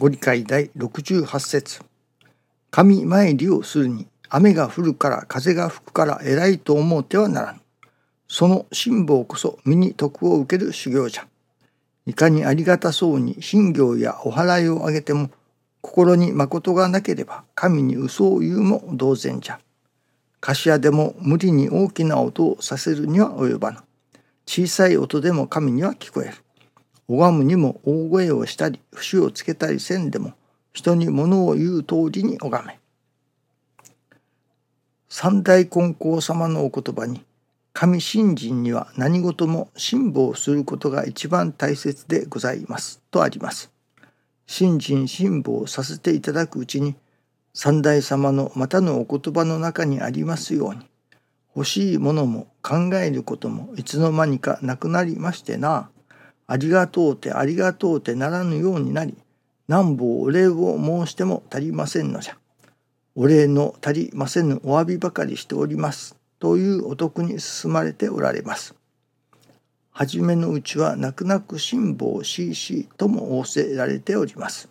ご理解第68節神参りをするに雨が降るから風が吹くから偉いと思うてはならぬ。その辛抱こそ身に徳を受ける修行じゃ。いかにありがたそうに信行やお祓いをあげても心に誠がなければ神に嘘を言うも同然じゃ。頭でも無理に大きな音をさせるには及ばぬ。小さい音でも神には聞こえる。拝むにも大声をしたり節をつけたりせんでも人に物を言う通りに拝め。三大金光様のお言葉に神信心には何事も辛抱することが一番大切でございますとあります。信心辛抱させていただくうちに三代様のまたのお言葉の中にありますように欲しいものも考えることもいつの間にかなくなりましてなありがとうてありがとうてならぬようになり何ぼお礼を申しても足りませんのじゃ。お礼の足りませぬお詫びばかりしております。というお得に進まれておられます。初めのうちは泣く泣く辛抱しいしとも仰せられております。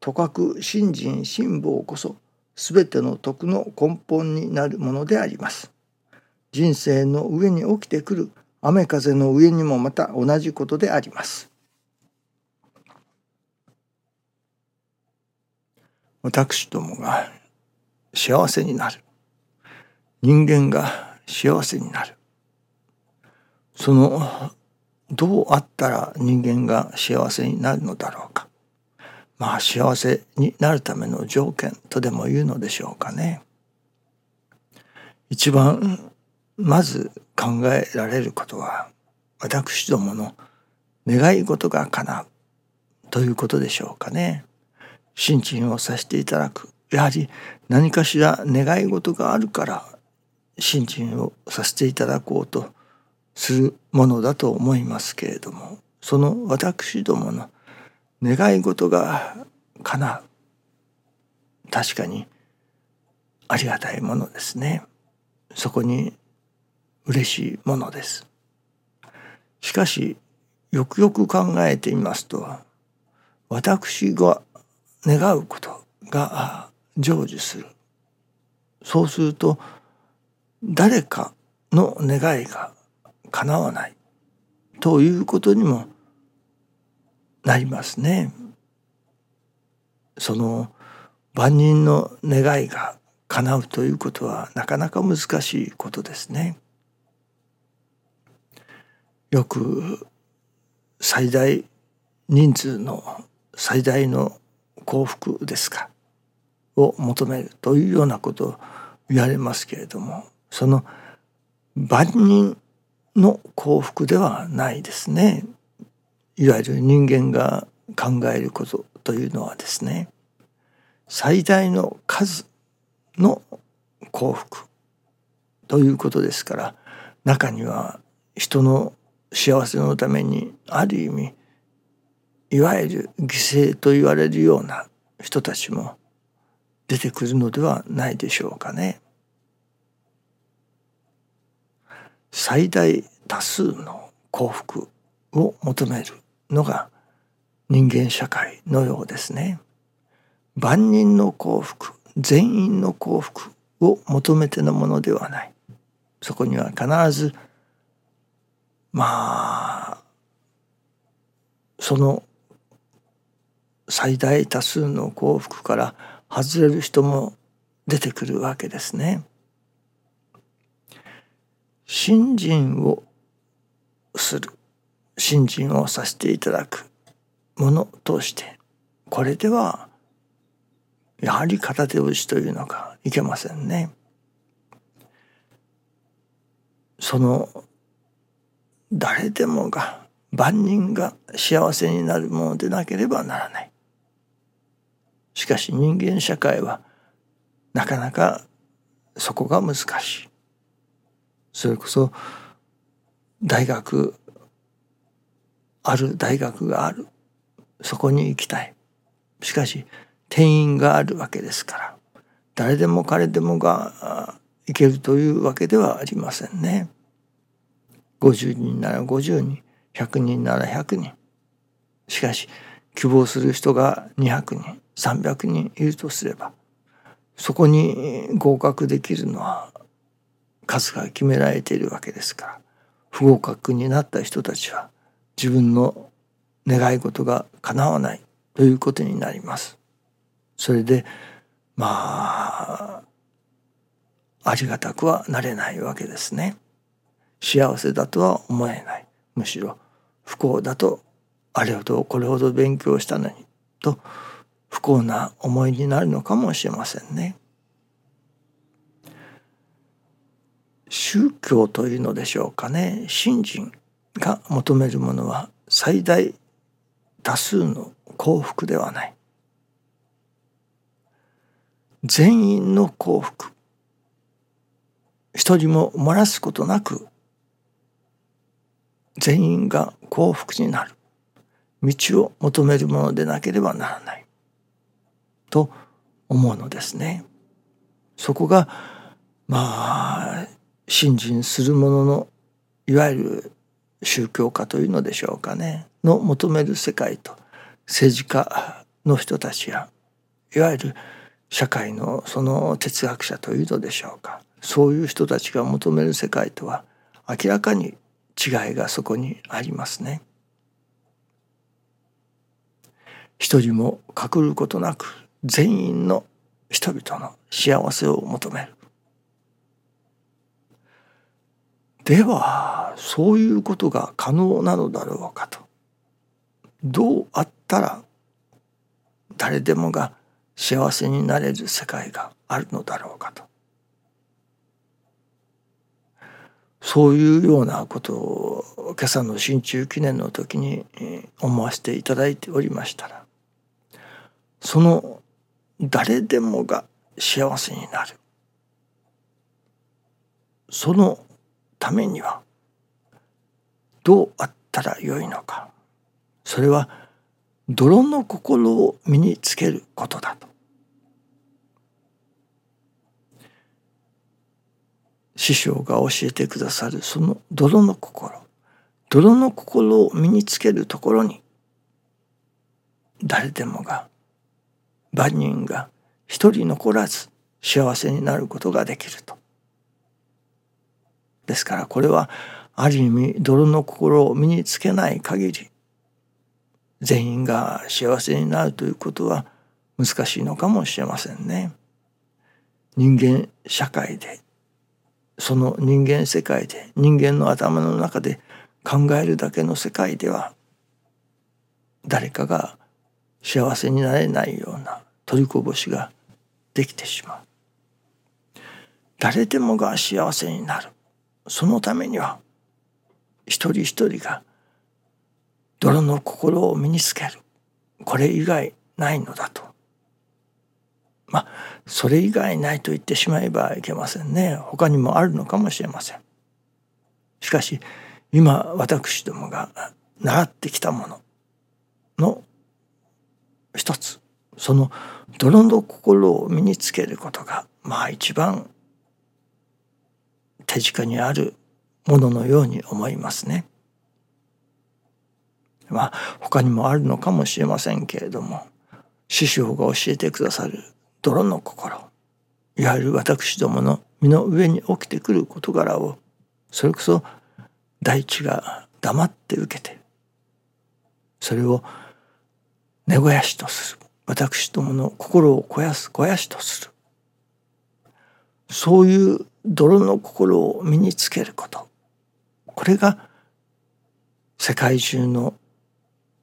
とかく信心辛抱こそ全ての徳の根本になるものであります。人生の上に起きてくる雨風の上にもまた同じことであります。私どもが幸せになる人間が幸せになるそのどうあったら人間が幸せになるのだろうかまあ幸せになるための条件とでも言うのでしょうかね。一番まず考えられることは私どもの願い事が叶うということでしょうかね。心身をさせていただくやはり何かしら願い事があるから心身をさせていただこうとするものだと思いますけれどもその私どもの願い事が叶う確かにありがたいものですねそこに嬉しいものですしかしよくよく考えてみますと私が願うことが成就するそうすると誰かの願いが叶わないということにもなりますね。その万人の願いが叶うということはなかなか難しいことですね。よく最大人数の最大の幸福ですか？を求めるというようなことを言われますけれどもその万人の幸福ではないですね。いわゆる人間が考えることというのはですね最大の数の幸福ということですから中には人の幸せのためにある意味いわゆる犠牲と言われるような人たちも出てくるのではないでしょうかね。最大多数の幸福を求めるのが人間社会のようですね。万人の幸福全員の幸福を求めてのものではないそこには必ずまあその最大多数の幸福から外れる人も出てくるわけですね。信心をする信心をさせていただくものとしてこれではやはり片手打ちというのがいけませんね。その誰でもが万人が幸せになるものでなければならない。しかし人間社会はなかなかそこが難しい。それこそ大学ある大学があるそこに行きたいしかし定員があるわけですから誰でも彼でもが行けるというわけではありませんね。50人なら50人100人なら100人しかし希望する人が200人300人いるとすればそこに合格できるのは数が決められているわけですから不合格になった人たちは自分の願い事が叶わないということになります。それでまあありがたくはなれないわけですね。幸せだとは思えない。むしろ不幸だとあれほどこれほど勉強したのにと不幸な思いになるのかもしれませんね。宗教というのでしょうかね。信心が求めるものは最大多数の幸福ではない。全員の幸福。一人も漏らすことなく全員が幸福になる。道を求めるものでなければならない。と思うのですね。そこがまあ信心する者のいわゆる宗教家というのでしょうかね。の求める世界と政治家の人たちやいわゆる社会のその哲学者というのでしょうか。そういう人たちが求める世界とは明らかに違いがそこにありますね。一人も隠ることなく全員の人々の幸せを求める。ではそういうことが可能なのだろうかと。どうあったら誰でもが幸せになれる世界があるのだろうかと。そういうようなことを今朝の新中記念の時に思わせていただいておりましたらその誰でもが幸せになる。そのためにはどうあったらよいのか。それは泥の心を身につけることだと。師匠が教えてくださるその泥の心泥の心を身につけるところに誰でもが万人が一人残らず幸せになることができると。ですからこれはある意味泥の心を身につけない限り全員が幸せになるということは難しいのかもしれませんね。人間社会でその人間世界で人間の頭の中で考えるだけの世界では誰かが幸せになれないような取りこぼしができてしまう。誰でもが幸せになる。そのためには一人一人が泥の心を身につける。これ以外ないのだと。それ以外ないと言ってしまえばいけませんね他にもあるのかもしれませんしかし今私どもが習ってきたものの一つその泥の心を身につけることがまあ一番手近にあるもののように思いますね。まあ他にもあるのかもしれませんけれども師匠が教えてくださる泥の心いわゆる私どもの身の上に起きてくる事柄をそれこそ大地が黙って受けてそれを根肥やしとする私どもの心を肥やす肥やしとする。そういう泥の心を身につけること。これが世界中の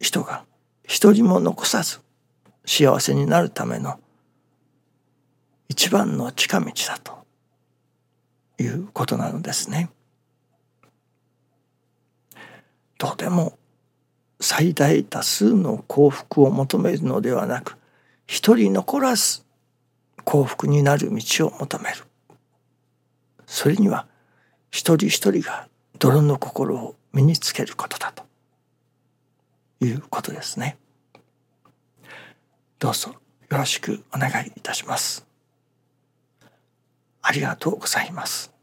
人が一人も残さず幸せになるための一番の近道だということなのですね。とても最大多数の幸福を求めるのではなく一人残らず幸福になる道を求める。それには一人一人が泥の心を身につけることだということですね。どうぞよろしくお願いいたします。ありがとうございます。